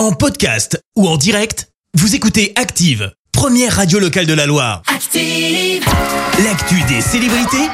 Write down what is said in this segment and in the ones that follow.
En podcast ou en direct, vous écoutez Active, première radio locale de la Loire. Active. L'actu des célébrités,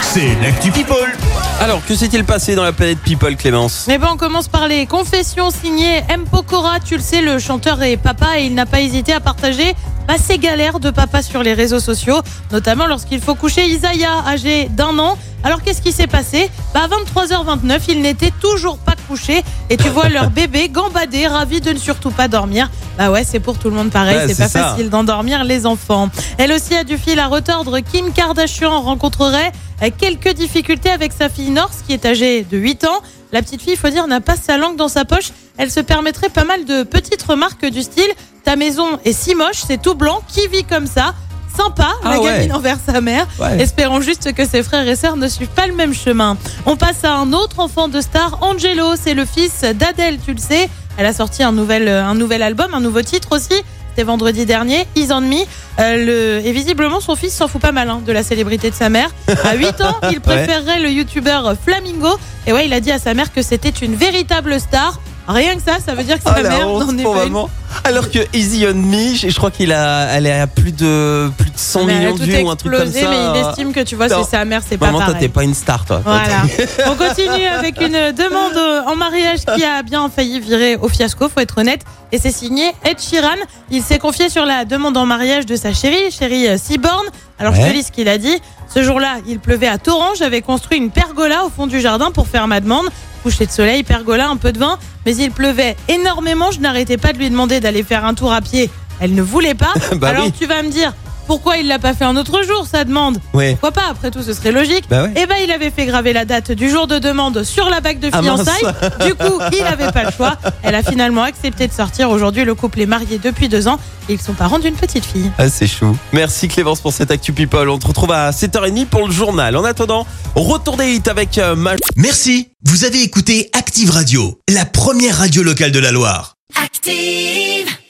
c'est l'actu People. Alors, que s'est-il passé dans la planète People, Clémence? Mais bon, on commence par les confessions signées M. Pokora. Tu le sais, le chanteur est papa et il n'a pas hésité à partager bah, ses galères de papa sur les réseaux sociaux, notamment lorsqu'il faut coucher Isaiah, âgé d'un an. Alors qu'est-ce qui s'est passé? Bah, À 23h29, il n'était toujours pas couché et tu vois leur bébé gambader, ravi de ne surtout pas dormir. Bah ouais, c'est pour tout le monde pareil, Ouais, c'est pas ça. facile d'endormir les enfants. Elle aussi a du fil à retordre. Kim Kardashian rencontrerait euh, quelques difficultés avec sa fille North qui est âgée de 8 ans. La petite fille, il faut dire, n'a pas sa langue dans sa poche. Elle se permettrait pas mal de petites remarques du style Ta maison est si moche, c'est tout blanc, qui vit comme ça? Sympa, Ah la ouais. gamine envers sa mère. Ouais. Espérons juste que ses frères et sœurs ne suivent pas le même chemin. On passe à un autre enfant de star, Angelo. C'est le fils d'Adèle, tu le sais. Elle a sorti un nouvel, euh, un nouvel album, un nouveau titre aussi. C'était vendredi dernier, Is on Me. Euh, le... Et visiblement, son fils s'en fout pas mal hein, de la célébrité de sa mère. À 8 ans, il préférerait le youtubeur Flamingo. Et ouais, il a dit à sa mère que c'était une véritable star. Rien que ça, ça veut dire que sa Ah, la mère n'en est pas une. Alors que Easy on Me, je crois qu'il a, elle est à plus de plus de 100 Mais elle a millions de vues ou un truc comme ça. mais il estime que tu vois, c'est sa mère, c'est pas Maman, toi, t'es pas une star, toi. Voilà. On continue avec une demande en mariage qui a bien failli virer au fiasco, faut être honnête. Et c'est signé Ed Sheeran. Il s'est confié sur la demande en mariage de sa chérie, chérie euh, Seaborn. Alors je te lis ce qu'il a dit. Ce jour-là, il pleuvait à torrent. J'avais construit une pergola au fond du jardin pour faire ma demande. Coucher de soleil, pergola, un peu de vin. Mais il pleuvait énormément. Je n'arrêtais pas de lui demander d'aller faire un tour à pied. Elle ne voulait pas. Bah Alors oui. tu vas me dire, pourquoi il l'a pas fait un autre jour, sa demande Ouais. pourquoi pas Après tout, ce serait logique. Bah ouais. Eh ben, il avait fait graver la date du jour de demande sur la bague de Ah, mince. fiançailles. du coup, il n'avait pas le choix. Elle a finalement accepté de sortir. Aujourd'hui, le couple est marié depuis deux ans et ils sont parents d'une petite fille. Ah, c'est chou. Merci Clémence pour cette Actu People. On te retrouve à 7h30 pour le journal. En attendant, retour des hits avec euh, Merci, vous avez écouté Active Radio, la première radio locale de la Loire. Active.